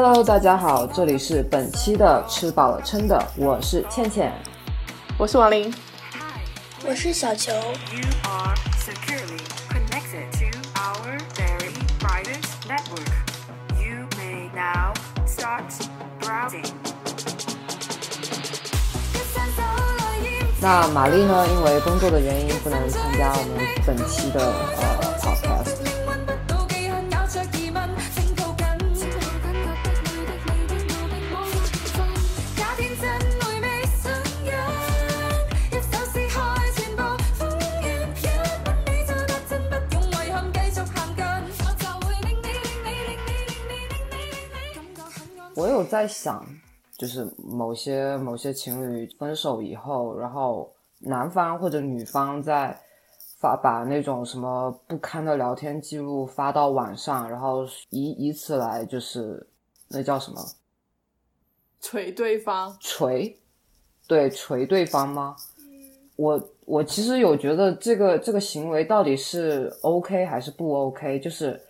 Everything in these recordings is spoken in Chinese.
Hello，大家好，这里是本期的吃饱了撑的，我是倩倩，我是王琳，我是小球。那玛丽呢？因为工作的原因不能参加我们本期的呃有在想。就是某些某些情侣分手以后，然后男方或者女方在发把那种什么不堪的聊天记录发到网上，然后以以此来就是那叫什么？锤对方？锤？对，锤对方吗？我我其实有觉得这个这个行为到底是 OK 还是不 OK？就是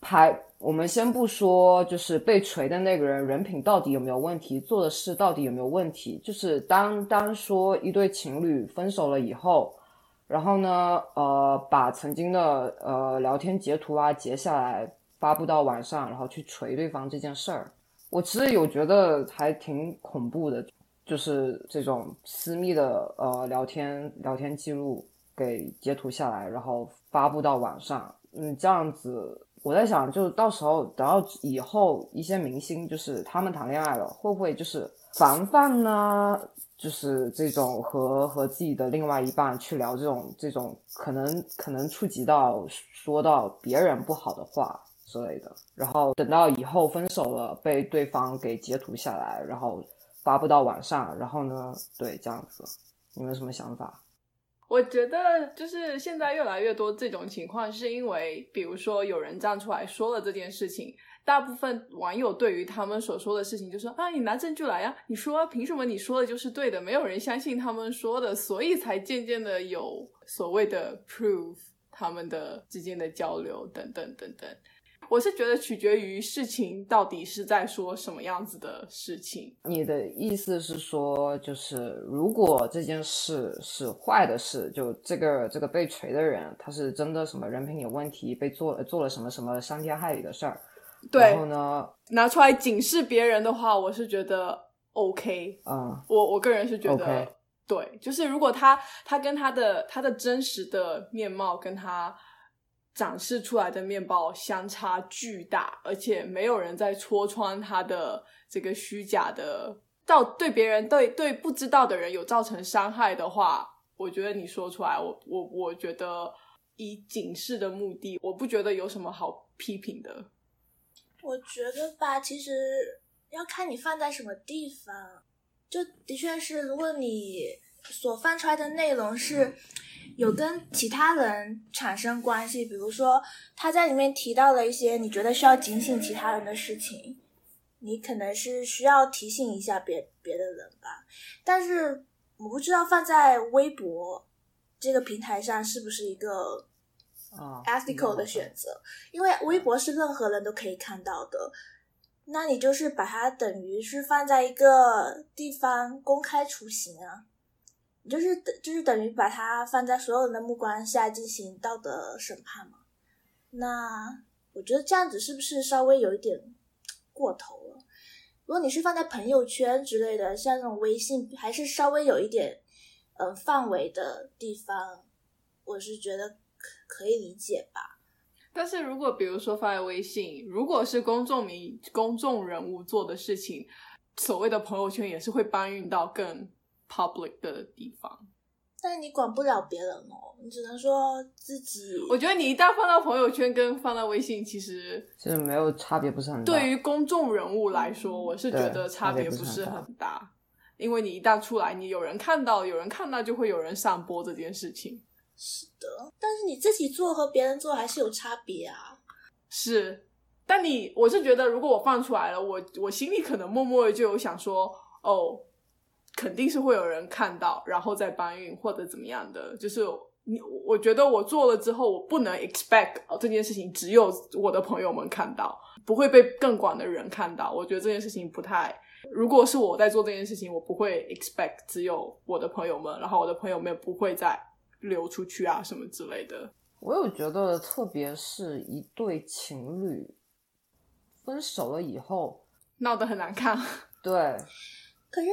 拍。我们先不说，就是被锤的那个人人品到底有没有问题，做的事到底有没有问题。就是当当说一对情侣分手了以后，然后呢，呃，把曾经的呃聊天截图啊截下来发布到网上，然后去锤对方这件事儿，我其实有觉得还挺恐怖的，就是这种私密的呃聊天聊天记录给截图下来，然后发布到网上，嗯，这样子。我在想，就到时候等到以后一些明星，就是他们谈恋爱了，会不会就是防范呢？就是这种和和自己的另外一半去聊这种这种可能可能触及到说到别人不好的话之类的，然后等到以后分手了，被对方给截图下来，然后发布到网上，然后呢，对这样子，你们有什么想法？我觉得就是现在越来越多这种情况，是因为比如说有人站出来说了这件事情，大部分网友对于他们所说的事情就说啊，你拿证据来呀，你说凭什么你说的就是对的？没有人相信他们说的，所以才渐渐的有所谓的 proof 他们的之间的交流等等等等。我是觉得取决于事情到底是在说什么样子的事情。你的意思是说，就是如果这件事是坏的事，就这个这个被锤的人，他是真的什么人品有问题，被做了做了什么什么伤天害理的事儿。对。然后呢，拿出来警示别人的话，我是觉得 OK。嗯。我我个人是觉得，对，就是如果他他跟他的他的真实的面貌跟他。展示出来的面包相差巨大，而且没有人在戳穿他的这个虚假的，到对别人对对不知道的人有造成伤害的话，我觉得你说出来，我我我觉得以警示的目的，我不觉得有什么好批评的。我觉得吧，其实要看你放在什么地方，就的确是，如果你所放出来的内容是。有跟其他人产生关系，比如说他在里面提到了一些你觉得需要警醒其他人的事情，你可能是需要提醒一下别别的人吧。但是我不知道放在微博这个平台上是不是一个啊 ethical 的选择，因为微博是任何人都可以看到的，那你就是把它等于是放在一个地方公开处刑啊。就是等，就是等于把它放在所有人的目光下进行道德审判嘛？那我觉得这样子是不是稍微有一点过头了？如果你是放在朋友圈之类的，像那种微信，还是稍微有一点嗯范围的地方，我是觉得可可以理解吧。但是如果比如说发在微信，如果是公众名、公众人物做的事情，所谓的朋友圈也是会搬运到更。Public 的地方，但你管不了别人哦，你只能说自己。我觉得你一旦放到朋友圈跟放到微信，其实其实没有差别，不是很大。对于公众人物来说，我是觉得差别不是很大，因为你一旦出来，你有人看到，有人看到，就会有人上播这件事情。是的，但是你自己做和别人做还是有差别啊。是，但你我是觉得，如果我放出来了，我我心里可能默默的就有想说，哦。肯定是会有人看到，然后再搬运或者怎么样的。就是你我觉得我做了之后，我不能 expect 这件事情只有我的朋友们看到，不会被更广的人看到。我觉得这件事情不太。如果是我在做这件事情，我不会 expect 只有我的朋友们，然后我的朋友们不会再流出去啊什么之类的。我有觉得，特别是一对情侣分手了以后，闹得很难看。对，可是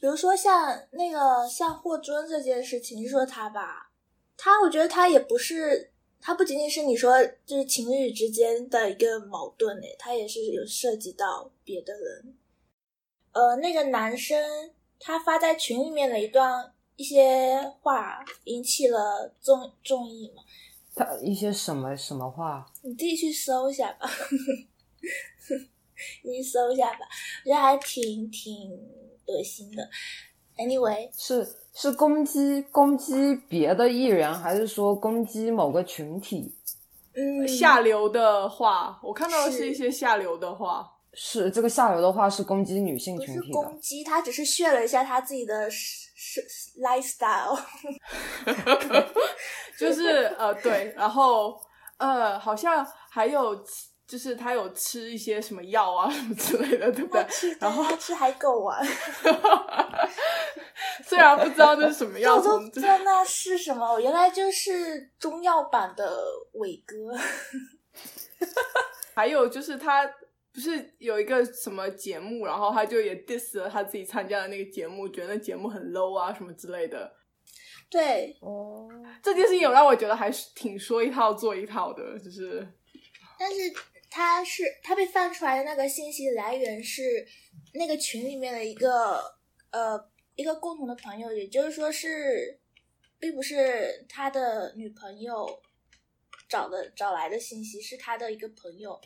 比如说像那个像霍尊这件事情，你说他吧，他我觉得他也不是。他不仅仅是你说就是情侣之间的一个矛盾诶，他也是有涉及到别的人。呃，那个男生他发在群里面的一段一些话引起了众众议嘛？他一些什么什么话？你自己去搜一下吧，你搜一下吧，我觉得还挺挺恶心的。Anyway，是。是攻击攻击别的艺人，还是说攻击某个群体？嗯，下流的话，我看到的是一些下流的话。是这个下流的话是攻击女性群体的。攻击他只是炫了一下他自己的是 lifestyle。就是呃对，然后呃好像还有就是他有吃一些什么药啊什么之类的，对不对？然后他吃海狗丸。虽然不知道那是什么药，我都不知道那是什么。原来就是中药版的伟哥。还有就是他不是有一个什么节目，然后他就也 diss 了他自己参加的那个节目，觉得那节目很 low 啊什么之类的。对，哦，这件事情有让我觉得还是挺说一套做一套的，就是。但是他是他被放出来的那个信息来源是那个群里面的一个呃。一个共同的朋友，也就是说是，并不是他的女朋友找的找来的信息，是他的一个朋友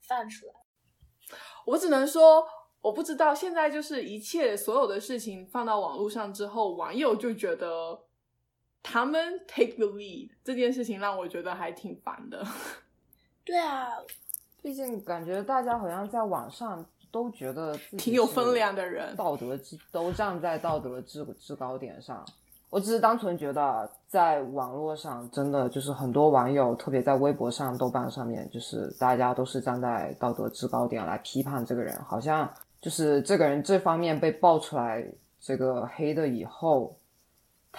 放出来。我只能说，我不知道。现在就是一切所有的事情放到网络上之后，网友就觉得他们 take the lead 这件事情让我觉得还挺烦的。对啊，毕竟感觉大家好像在网上。都觉得挺有分量的人，道德制都站在道德制制高点上。我只是单纯觉得，在网络上真的就是很多网友，特别在微博上、豆瓣上面，就是大家都是站在道德制高点来批判这个人，好像就是这个人这方面被爆出来这个黑的以后。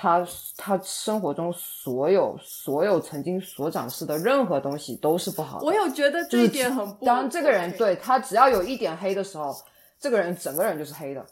他他生活中所有所有曾经所展示的任何东西都是不好的。我有觉得这一点很不。当这个人对他只要有一点黑的时候，这个人整个人就是黑的。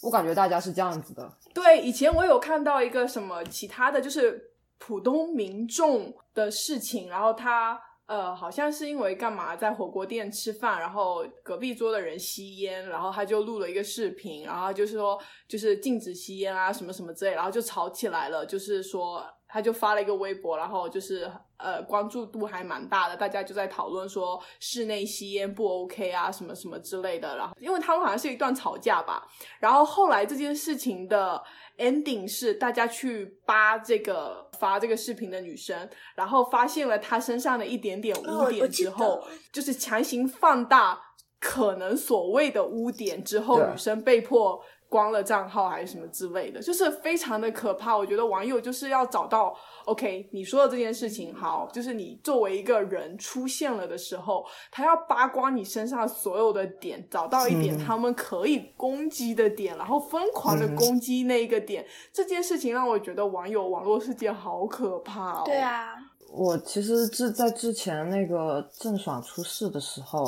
我感觉大家是这样子的。对，以前我有看到一个什么其他的就是普通民众的事情，然后他。呃，好像是因为干嘛在火锅店吃饭，然后隔壁桌的人吸烟，然后他就录了一个视频，然后就是说就是禁止吸烟啊什么什么之类，然后就吵起来了，就是说他就发了一个微博，然后就是呃关注度还蛮大的，大家就在讨论说室内吸烟不 OK 啊什么什么之类的，然后因为他们好像是一段吵架吧，然后后来这件事情的。ending 是大家去扒这个发这个视频的女生，然后发现了她身上的一点点污点之后，就是强行放大可能所谓的污点之后，女生被迫。关了账号还是什么之类的，就是非常的可怕。我觉得网友就是要找到，OK，你说的这件事情好，就是你作为一个人出现了的时候，他要扒光你身上所有的点，找到一点他们可以攻击的点，然后疯狂的攻击那一个点。这件事情让我觉得网友网络世界好可怕哦。对啊，我其实之在之前那个郑爽出事的时候。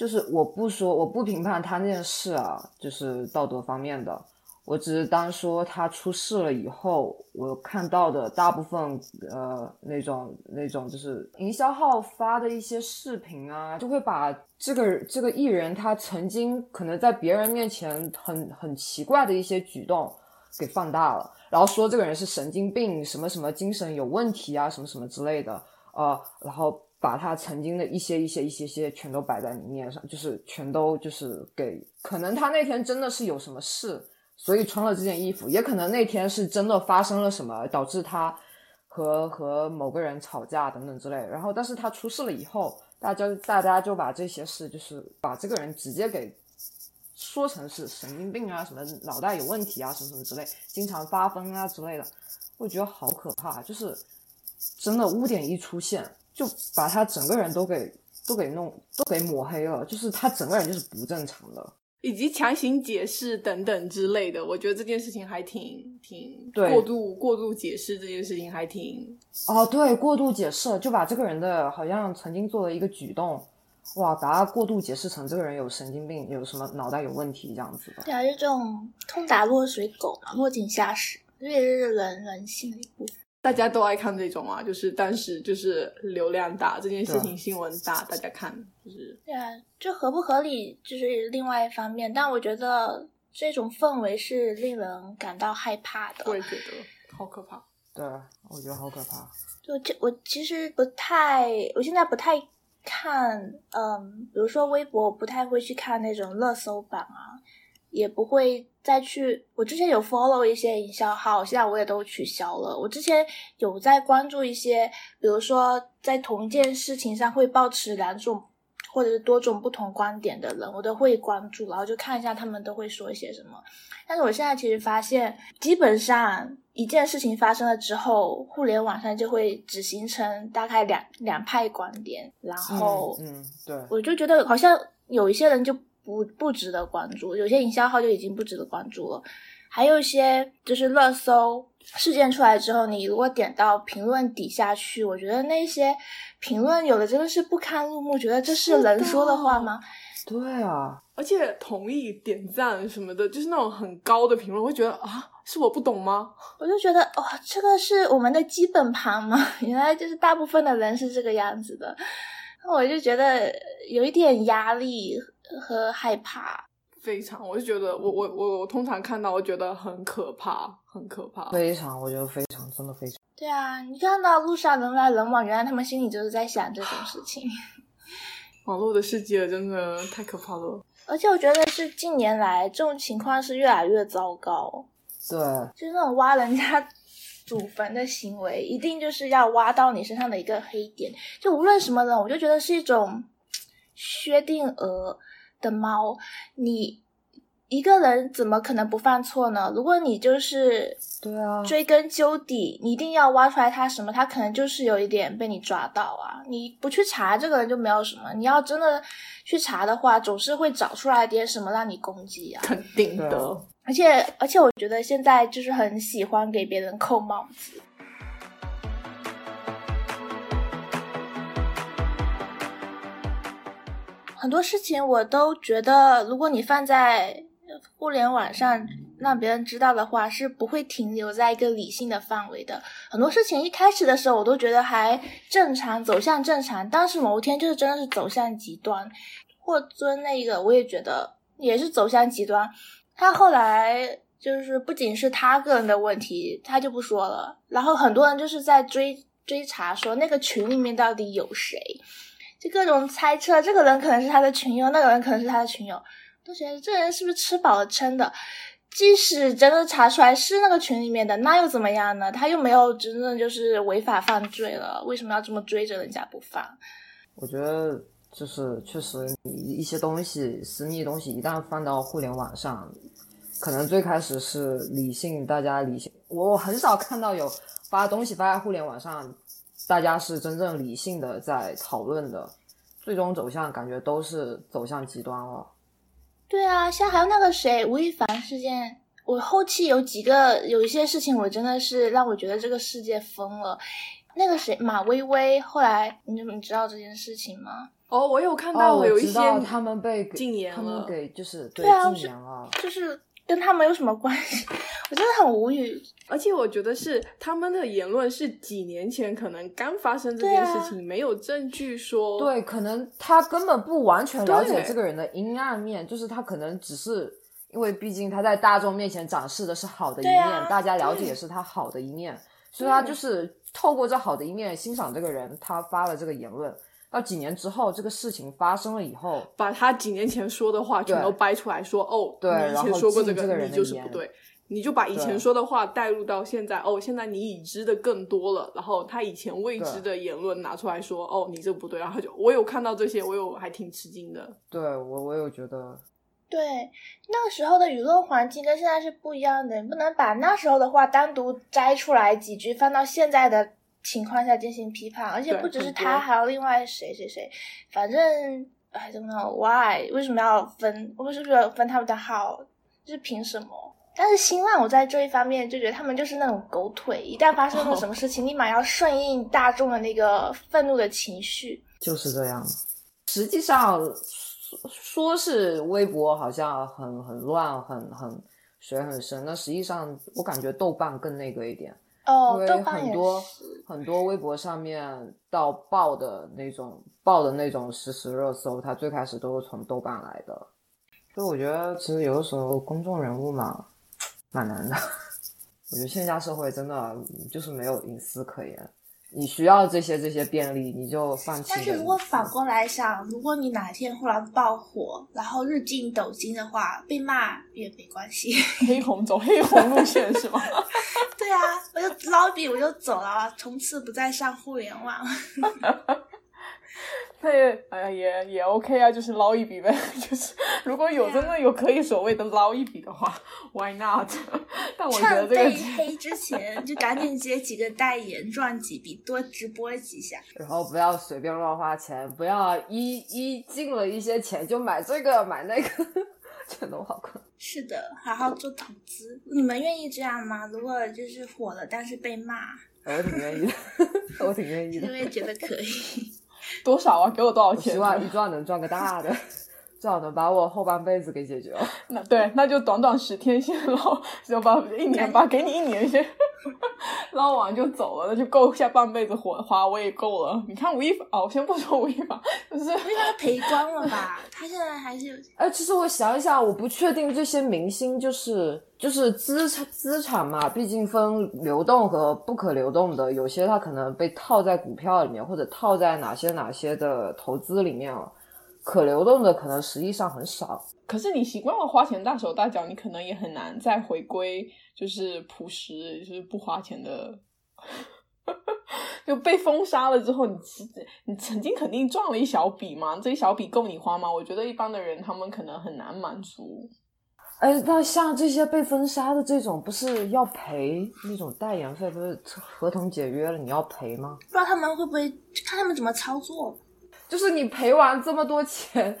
就是我不说，我不评判他那件事啊，就是道德方面的。我只是单说他出事了以后，我看到的大部分呃那种那种就是营销号发的一些视频啊，就会把这个这个艺人他曾经可能在别人面前很很奇怪的一些举动给放大了，然后说这个人是神经病，什么什么精神有问题啊，什么什么之类的，呃，然后。把他曾经的一些一些一些些全都摆在你面上，就是全都就是给，可能他那天真的是有什么事，所以穿了这件衣服，也可能那天是真的发生了什么，导致他和和某个人吵架等等之类。然后，但是他出事了以后，大家大家就把这些事，就是把这个人直接给说成是神经病啊，什么脑袋有问题啊，什么什么之类，经常发疯啊之类的。我觉得好可怕，就是真的污点一出现，就把他整个人都给都给弄都给抹黑了，就是他整个人就是不正常的。以及强行解释等等之类的，我觉得这件事情还挺挺对过度过度解释这件事情还挺哦，对，过度解释，就把这个人的好像曾经做的一个举动，哇，把他过度解释成这个人有神经病，有什么脑袋有问题这样子的。对啊，就这种通打落水狗嘛，落井下石，这也是人人性的一部分。大家都爱看这种啊，就是但是就是流量大这件事情新闻大，大家看就是对啊，这合不合理就是另外一方面，但我觉得这种氛围是令人感到害怕的。我也觉得好可怕。对，我觉得好可怕。就这，我其实不太，我现在不太看，嗯，比如说微博，我不太会去看那种热搜榜啊，也不会再去。我之前有 follow 一些营销号，现在我也都取消了。我之前有在关注一些，比如说在同一件事情上会保持两种或者是多种不同观点的人，我都会关注，然后就看一下他们都会说一些什么。但是我现在其实发现，基本上一件事情发生了之后，互联网上就会只形成大概两两派观点，然后嗯，嗯对，我就觉得好像有一些人就不不值得关注，有些营销号就已经不值得关注了，还有一些就是热搜事件出来之后，你如果点到评论底下去，我觉得那些评论有的真的是不堪入目，觉得这是人说的话吗？对啊，而且同意点赞什么的，就是那种很高的评论，我会觉得啊，是我不懂吗？我就觉得哇、这个是我们的基本盘吗？原来就是大部分的人是这个样子的，那我就觉得有一点压力和害怕。非常，我就觉得我我我我通常看到，我觉得很可怕，很可怕。非常，我觉得非常，真的非常。对啊，你看到路上人来人往，原来他们心里就是在想这种事情。网络的世界真的太可怕了。而且我觉得是近年来这种情况是越来越糟糕，对，就是那种挖人家 祖坟的行为，一定就是要挖到你身上的一个黑点。就无论什么人，我就觉得是一种 薛定谔的猫。你一个人怎么可能不犯错呢？如果你就是对啊，追根究底，你一定要挖出来他什么，他可能就是有一点被你抓到啊。你不去查，这个人就没有什么。你要真的去查的话，总是会找出来点什么让你攻击啊。肯定的而且而且，我觉得现在就是很喜欢给别人扣帽子。很多事情我都觉得，如果你放在互联网上让别人知道的话，是不会停留在一个理性的范围的。很多事情一开始的时候，我都觉得还正常，走向正常，但是某一天就是真的是走向极端。霍尊那个，我也觉得也是走向极端。他后来就是不仅是他个人的问题，他就不说了，然后很多人就是在追追查说那个群里面到底有谁，就各种猜测，这个人可能是他的群友，那个人可能是他的群友，都觉得这人是不是吃饱了撑的？即使真的查出来是那个群里面的，那又怎么样呢？他又没有真正就是违法犯罪了，为什么要这么追着人家不放？我觉得就是确实，一些东西私密东西一旦放到互联网上，可能最开始是理性，大家理性。我我很少看到有发东西发在互联网上，大家是真正理性的在讨论的，最终走向感觉都是走向极端了。对啊，像还有那个谁吴亦凡事件，我后期有几个有一些事情，我真的是让我觉得这个世界疯了。那个谁马薇薇，后来你你知道这件事情吗？哦，我有看哦，到有一些他们被禁言了他们了给就是对啊禁言了。就是跟他们有什么关系？我真的很无语。而且我觉得是他们的言论是几年前可能刚发生这件事情，没有证据说对，可能他根本不完全了解这个人的阴暗面，就是他可能只是因为毕竟他在大众面前展示的是好的一面，啊大家了解是他好的一面，所以他就是透过这好的一面欣赏这个人，他发了这个言论。到几年之后，这个事情发生了以后，把他几年前说的话全都掰出来说，哦，对你以前然后说过个，这个人你就是不对，你就把以前说的话带入到现在，哦，现在你已知的更多了，然后他以前未知的言论拿出来说，哦，你这不对，然后就我有看到这些，我有还挺吃惊的，对我我有觉得，对，那个时候的舆论环境跟现在是不一样的，你不能把那时候的话单独摘出来几句放到现在的情况下进行批判，而且不只是他，还有另外谁谁谁，反正哎，怎么 know why 为什么要分？为什么要分他们的号？就是凭什么？但是新浪，我在这一方面就觉得他们就是那种狗腿，一旦发生了什么事情，立马要顺应大众的那个愤怒的情绪。就是这样。实际上说说是微博好像很很乱，很很水很深，那实际上我感觉豆瓣更那个一点。哦因，为很多。很多微博上面到爆的那种爆的那种实时热搜，它最开始都是从豆瓣来的。所以我觉得其实有的时候公众人物嘛，蛮难的。我觉得线下社会真的就是没有隐私可言，你需要这些这些便利，你就放弃。但是如果反过来想，如果你哪天忽然爆火，然后日进斗金的话，被骂也没关系。黑红走黑红路线是吗？对啊，我就捞一笔我就走了，从此不再上互联网。那也哎呀也也 OK 啊，就是捞一笔呗。就是如果有真的有可以所谓的捞一笔的话，Why not？但我觉得趁被黑之前，就赶紧接几个代言，赚几笔，多直播几下。然后不要随便乱花钱，不要一一进了一些钱就买这个买那个，全都好困。是的，好好做投资。你们愿意这样吗？如果就是火了，但是被骂，我挺愿意的，我挺愿意的因为觉得可以。多少啊？给我多少我钱？希望一赚能赚个大的，最好能把我后半辈子给解决了。那对，那就短短十天先捞，就把一年吧，给你一年先捞完就走了，那就够下半辈子活花，我也够了。你看吴亦凡，哦，我先不说吴亦凡，就是因为他赔光了吧？他现在还是有 哎，其实我想一想，我不确定这些明星就是就是资产资产嘛，毕竟分流动和不可流动的，有些他可能被套在股票里面，或者套在哪些哪些的投资里面了。可流动的可能实际上很少。可是你习惯了花钱大手大脚，你可能也很难再回归就是朴实，就是不花钱的。就被封杀了之后，你其实你曾经肯定赚了一小笔嘛，这一小笔够你花吗？我觉得一般的人他们可能很难满足。哎，那像这些被封杀的这种，不是要赔那种代言费？不是合同解约了，你要赔吗？不知道他们会不会看他们怎么操作。就是你赔完这么多钱，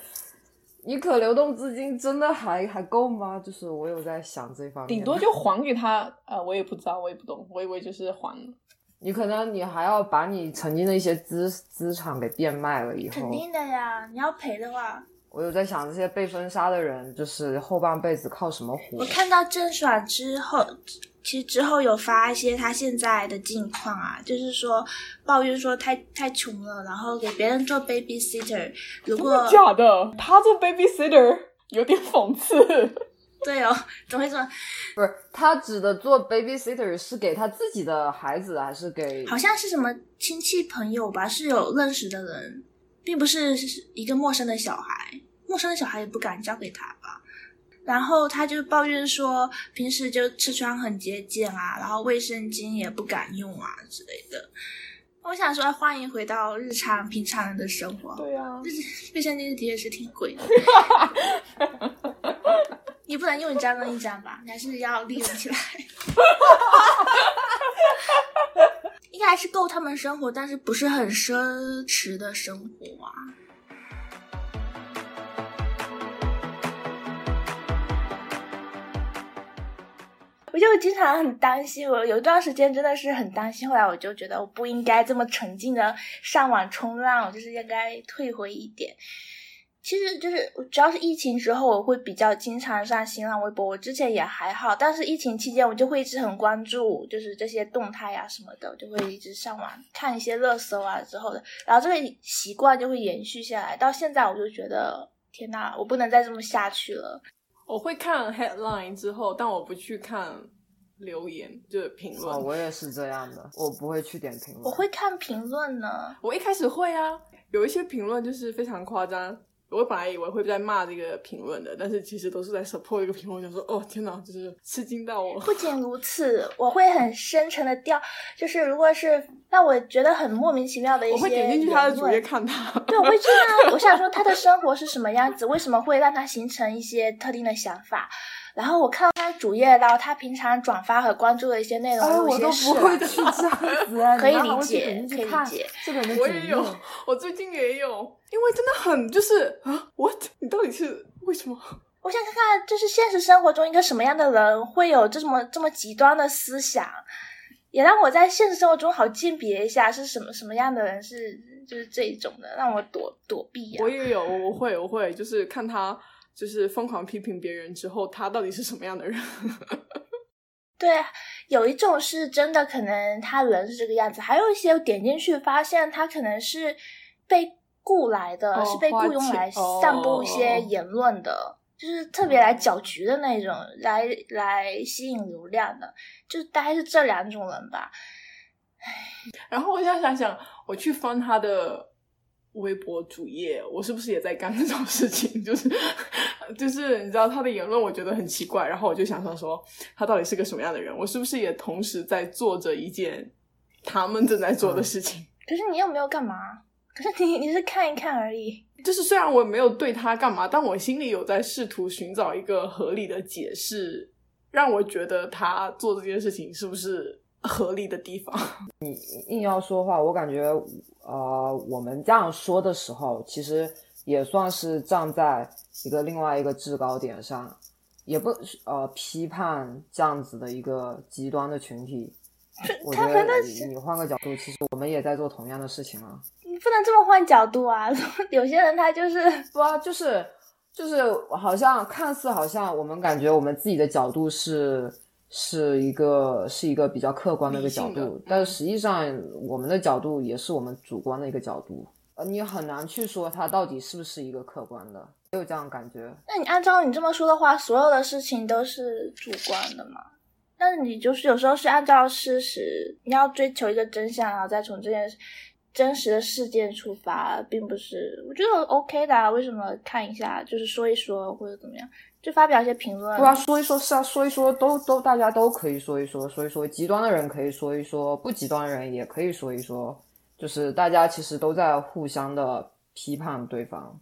你可流动资金真的还还够吗？就是我有在想这方面，顶多就还给他，呃，我也不知道，我也不懂，我以为就是还了。你可能你还要把你曾经的一些资资产给变卖了以后肯，定的呀，你要赔的话，我有在想这些被封杀的人，就是后半辈子靠什么活我？看到郑爽之后，其实之后有发一些她现在的近况啊，就是说抱怨说太太穷了，然后给别人做 babysitter，如果假的，他做 babysitter 有点讽刺。对哦，怎么会这么？不是他指的做 babysitter 是给他自己的孩子，还是给？好像是什么亲戚朋友吧，是有认识的人，并不是一个陌生的小孩，陌生的小孩也不敢交给他吧。然后他就抱怨说，平时就吃穿很节俭啊，然后卫生巾也不敢用啊之类的。我想说，欢迎回到日常平常人的生活。对啊，卫生巾的确是挺贵的，你不能用一张扔一张吧？你还是要利用起来。应该是够他们生活，但是不是很奢侈的生活啊。我就经常很担心，我有一段时间真的是很担心，后来我就觉得我不应该这么沉浸的上网冲浪，我就是应该退回一点。其实就是主要是疫情之后，我会比较经常上新浪微博。我之前也还好，但是疫情期间我就会一直很关注，就是这些动态啊什么的，我就会一直上网看一些热搜啊之后的，然后这个习惯就会延续下来。到现在我就觉得，天呐，我不能再这么下去了。我会看 headline 之后，但我不去看留言，就是评论。哦，我也是这样的，我不会去点评论。我会看评论呢，我一开始会啊，有一些评论就是非常夸张，我本来以为会在骂这个评论的，但是其实都是在 support 这个评论，想说哦天哪，就是吃惊到我。不仅如此，我会很深沉的掉，就是如果是让我觉得很莫名其妙的一些，我会点进去他的主页看他。对，我会去 啊，我想说他的生活是什么样子，为什么会让他形成一些特定的想法。然后我看到他主页，然后他平常转发和关注的一些内容，我都不会去 这样子，可以理解，可以理解。这个我也有，我最近也有，因为真的很就是啊，what？你到底是为什么？我想看看，就是现实生活中一个什么样的人会有这么这么极端的思想，也让我在现实生活中好鉴别一下是什么什么样的人是就是这一种的，让我躲躲避。我也有，我会，我会，就是看他。就是疯狂批评别人之后，他到底是什么样的人？对，有一种是真的，可能他人是这个样子；，还有一些点进去发现他可能是被雇来的，是被雇佣来散布一些言论的，就是特别来搅局的那种，来来吸引流量的，就大概是这两种人吧。然后我现在想想，我去翻他的。微博主页，我是不是也在干这种事情？就是，就是你知道他的言论，我觉得很奇怪。然后我就想想说，他到底是个什么样的人？我是不是也同时在做着一件他们正在做的事情？可是你又没有干嘛？可是你你是看一看而已。就是虽然我没有对他干嘛，但我心里有在试图寻找一个合理的解释，让我觉得他做这件事情是不是？合理的地方，你硬要说话，我感觉，呃，我们这样说的时候，其实也算是站在一个另外一个制高点上，也不呃批判这样子的一个极端的群体。我觉得你换个角度，其实我们也在做同样的事情啊。你不能这么换角度啊！有些人他就是不啊，就是就是好像看似好像我们感觉我们自己的角度是。是一个是一个比较客观的一个角度，但是实际上我们的角度也是我们主观的一个角度，呃，你很难去说它到底是不是一个客观的，有这样感觉。那你按照你这么说的话，所有的事情都是主观的嘛？但是你就是有时候是按照事实，你要追求一个真相，然后再从这件真实的事件出发，并不是我觉得 OK 的啊。为什么看一下就是说一说或者怎么样？就发表一些评论，对啊，说一说，是啊，说一说，都都大家都可以说一说，说一说极端的人可以说一说，不极端的人也可以说一说，就是大家其实都在互相的批判对方，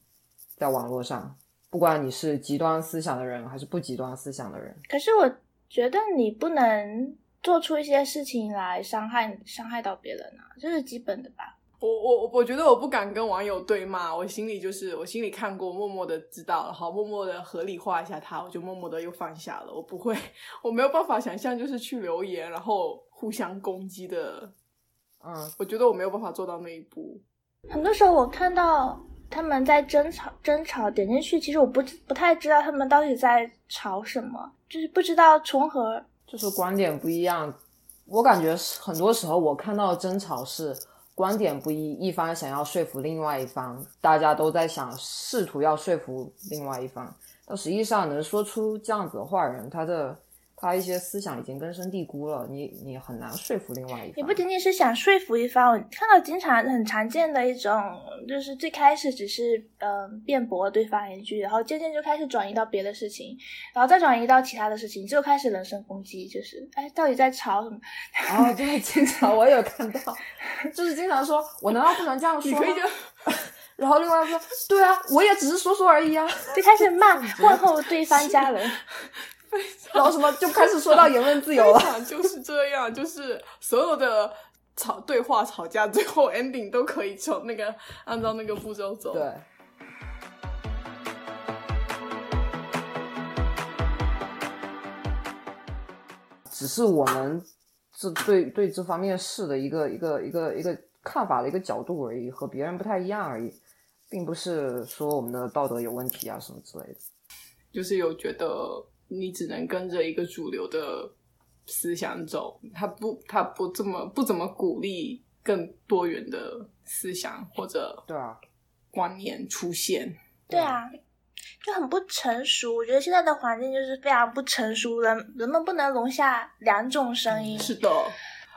在网络上，不管你是极端思想的人还是不极端思想的人，可是我觉得你不能做出一些事情来伤害伤害到别人啊，这是基本的吧。我我我觉得我不敢跟网友对骂，我心里就是我心里看过，默默的知道了，好，默默的合理化一下他，我就默默的又放下了。我不会，我没有办法想象，就是去留言然后互相攻击的，嗯，我觉得我没有办法做到那一步。很多时候我看到他们在争吵，争吵点进去，其实我不不太知道他们到底在吵什么，就是不知道从何，就是观点不一样。我感觉很多时候我看到争吵是。观点不一，一方想要说服另外一方，大家都在想试图要说服另外一方，但实际上能说出这样子的话人，他的。他一些思想已经根深蒂固了，你你很难说服另外一方。也不仅仅是想说服一方，我看到经常很常见的一种，就是最开始只是嗯辩驳对方一句，然后渐渐就开始转移到别的事情，然后再转移到其他的事情，就开始人身攻击，就是哎到底在吵什么？哦，对，经常我有看到，就是经常说，我难道不能这样说吗？然后另外说，对啊，我也只是说说而已啊，就开始骂问候对方家人。然后什么就开始说到言论自由了，就是这样，就是所有的吵对话、吵架，最后 ending 都可以从那个按照那个步骤走。对，只是我们这对对这方面事的一个一个一个一个看法的一个角度而已，和别人不太一样而已，并不是说我们的道德有问题啊什么之类的。就是有觉得。你只能跟着一个主流的思想走，他不，他不这么不怎么鼓励更多元的思想或者对啊观念出现。对啊，就很不成熟。我觉得现在的环境就是非常不成熟，人人们不能容下两种声音。是的，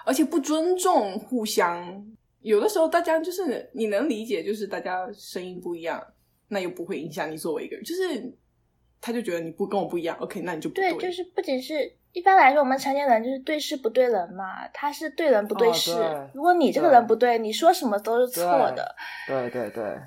而且不尊重互相。有的时候大家就是你能理解，就是大家声音不一样。那又不会影响你作为一个人，就是他就觉得你不跟我不一样，OK，那你就不对，对就是不仅是一般来说，我们成年人就是对事不对人嘛，他是对人不对事。哦对如果你这个人不对，你说什么都是错的。对对对，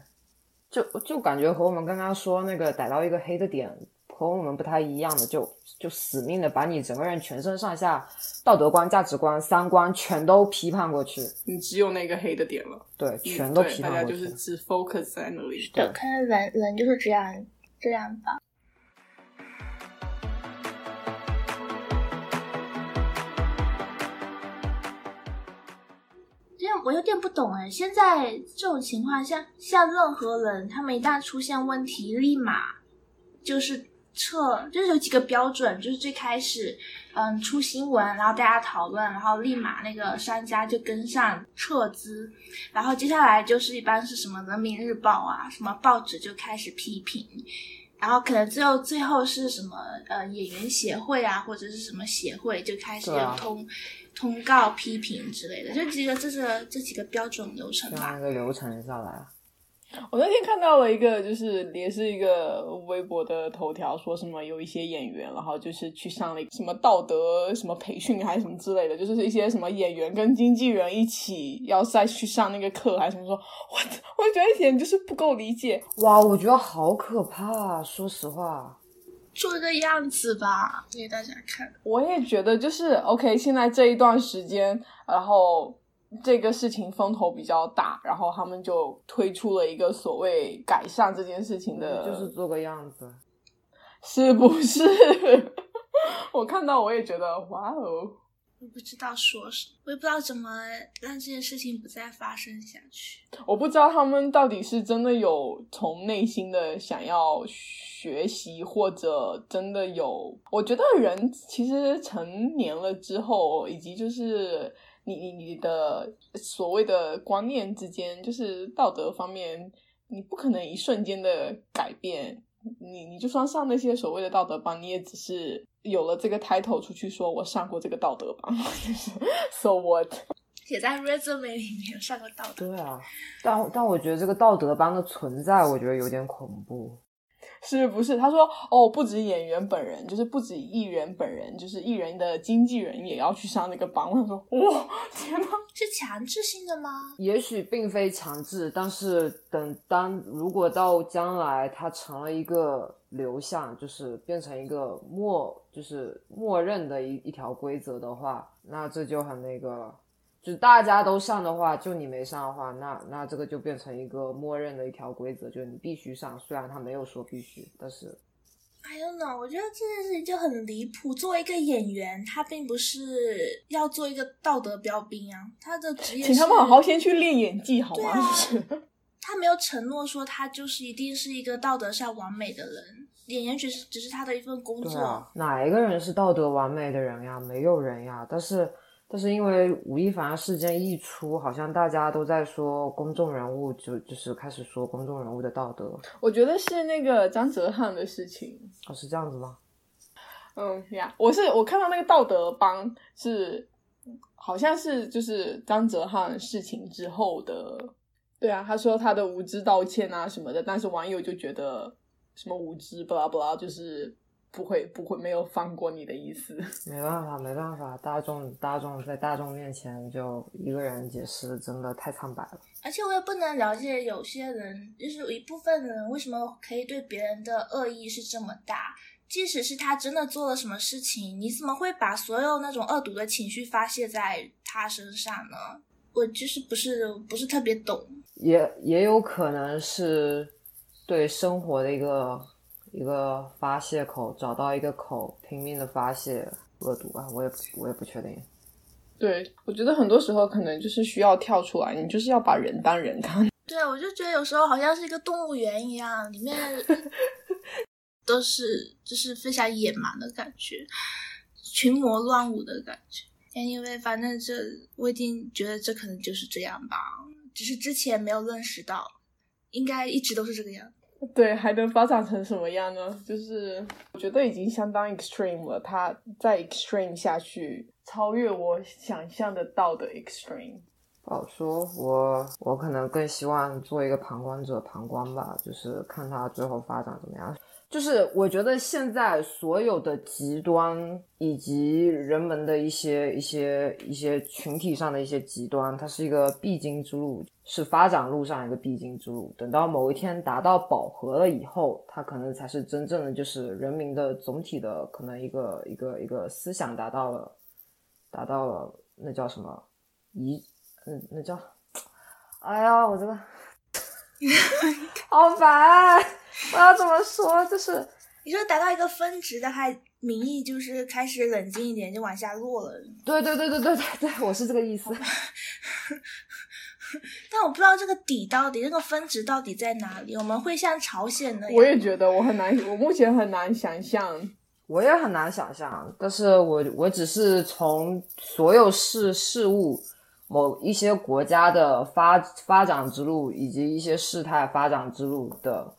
就就感觉和我们刚刚说那个逮到一个黑的点和我们不太一样的，就就死命的把你整个人全身上下道德观、价值观、三观全都批判过去，你只有那个黑的点了，对，嗯全都对大家就批判过去。是只 focus 在那里。对，看来人人就是这样这样吧。我有点不懂哎，现在这种情况下，像任何人，他们一旦出现问题，立马就是撤，就是有几个标准，就是最开始，嗯，出新闻，然后大家讨论，然后立马那个商家就跟上撤资，然后接下来就是一般是什么人民日报啊，什么报纸就开始批评，然后可能最后最后是什么呃演员协会啊，或者是什么协会就开始通、通告批评之类的，就几个这是这几个标准流程吧这样一。个流程下来，我那天看到了一个，就是也是一个微博的头条，说什么有一些演员，然后就是去上了什么道德什么培训还是什么之类的，就是一些什么演员跟经纪人一起要再去上那个课还是什么说，我我觉得一点就是不够理解。哇，我觉得好可怕、啊，说实话。做个样子吧，给大家看。我也觉得就是 OK，现在这一段时间，然后这个事情风头比较大，然后他们就推出了一个所谓改善这件事情的，就是做个样子。是不是？我看到我也觉得哇哦，我不知道说什么，我也不知道怎么让这件事情不再发生下去。我不知道他们到底是真的有从内心的想要学习，或者真的有。我觉得人其实成年了之后，以及就是你你你的所谓的观念之间，就是道德方面，你不可能一瞬间的改变。你你就算上那些所谓的道德班，你也只是有了这个 title 出去说我上过这个道德班，就是 so what？写在 resume 里面上过道德，对啊，但但我觉得这个道德班的存在，我觉得有点恐怖。是不是？他说哦，不止演员本人，就是不止艺人本人，就是艺人的经纪人也要去上那个班。我想说，哇，天呐！是强制性的吗？也许并非强制，但是等当如果到将来它成了一个流向，就是变成一个默，就是默认的一一条规则的话，那这就很那个，就大家都上的话，就你没上的话，那那这个就变成一个默认的一条规则，就是你必须上，虽然他没有说必须，但是 I don't know，我觉得这件事情就很离谱。作为一个演员，他并不是要做一个道德标兵啊，他的职业请他们好好先去练演技好吗？他没有承诺说他就是一定是一个道德上完美的人，演员只是只是他的一份工作。啊，哪一个人是道德完美的人呀？没有人呀。但是，但是因为吴亦凡事件一出，好像大家都在说公众人物就就是开始说公众人物的道德，我觉得是那个张哲瀚的事情。哦，是这样子吗？嗯呀，我是我看到那个道德帮是好像是就是张哲瀚事情之后的，对啊，他说他的无知道歉啊什么的，但是网友就觉得什么无知不拉不拉，就是不会不会没有放过你的意思。没办法，没办法，大众大众在大众面前就一个人解释，真的太苍白了。而且我也不能了解有些人，就是有一部分人为什么可以对别人的恶意是这么大。即使是他真的做了什么事情，你怎么会把所有那种恶毒的情绪发泄在他身上呢？我就是不是不是特别懂。也也有可能是对生活的一个一个发泄口，找到一个口，拼命的发泄恶毒啊！我也不我也不确定。对，我觉得很多时候可能就是需要跳出来，你就是要把人当人看。对，我就觉得有时候好像是一个动物园一样，里面 都是就是非常野蛮的感觉，群魔乱舞的感觉。Anyway，反正这我已经觉得这可能就是这样吧，只是之前没有认识到，应该一直都是这个样子。对，还能发展成什么样呢？就是我觉得已经相当 extreme 了，它再 extreme 下去，超越我想象得到的 extreme。不好说，我我可能更希望做一个旁观者，旁观吧，就是看他最后发展怎么样。就是我觉得现在所有的极端以及人们的一些一些一些群体上的一些极端，它是一个必经之路，是发展路上一个必经之路。等到某一天达到饱和了以后，它可能才是真正的就是人民的总体的可能一个一个一个思想达到了达到了那叫什么一嗯那叫哎呀我这个 好烦。我要怎么说？就是你说达到一个分值的，还民意就是开始冷静一点，就往下落了。对对对对对对对，我是这个意思。但我不知道这个底到底，这个分值到底在哪里？我们会像朝鲜那样？我也觉得我很难，我目前很难想象。我也很难想象，但是我我只是从所有事事物、某一些国家的发发展之路，以及一些事态发展之路的。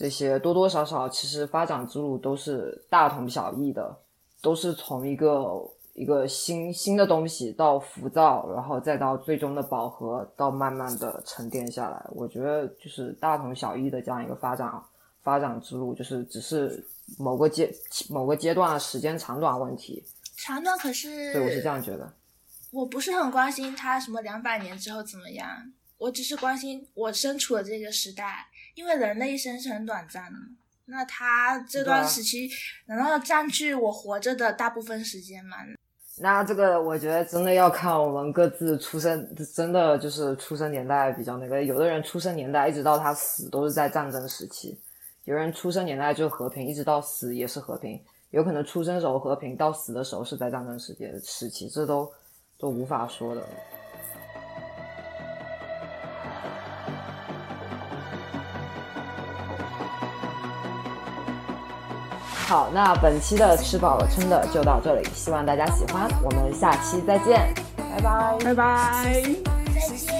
这些多多少少其实发展之路都是大同小异的，都是从一个一个新新的东西到浮躁，然后再到最终的饱和，到慢慢的沉淀下来。我觉得就是大同小异的这样一个发展发展之路，就是只是某个阶某个阶段的时间长短问题。长短可是，对，我是这样觉得。我不是很关心它什么两百年之后怎么样，我只是关心我身处的这个时代。因为人的一生是很短暂的嘛，那他这段时期难道要占据我活着的大部分时间吗？那这个我觉得真的要看我们各自出生，真的就是出生年代比较那个。有的人出生年代一直到他死都是在战争时期，有人出生年代就和平，一直到死也是和平。有可能出生时候和平，到死的时候是在战争时间时期，这都都无法说的。好，那本期的吃饱了撑的就到这里，希望大家喜欢，我们下期再见，拜拜，拜拜，再见。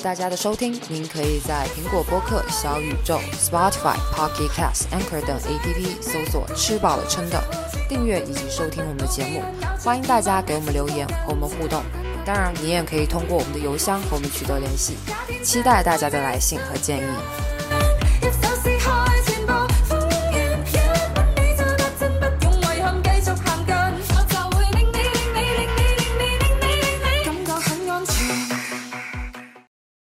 大家的收听，您可以在苹果播客、小宇宙、Spotify、Pocket Cast、Anchor 等 APP 搜索“吃饱了撑的”，订阅以及收听我们的节目。欢迎大家给我们留言和我们互动，当然你也可以通过我们的邮箱和我们取得联系。期待大家的来信和建议。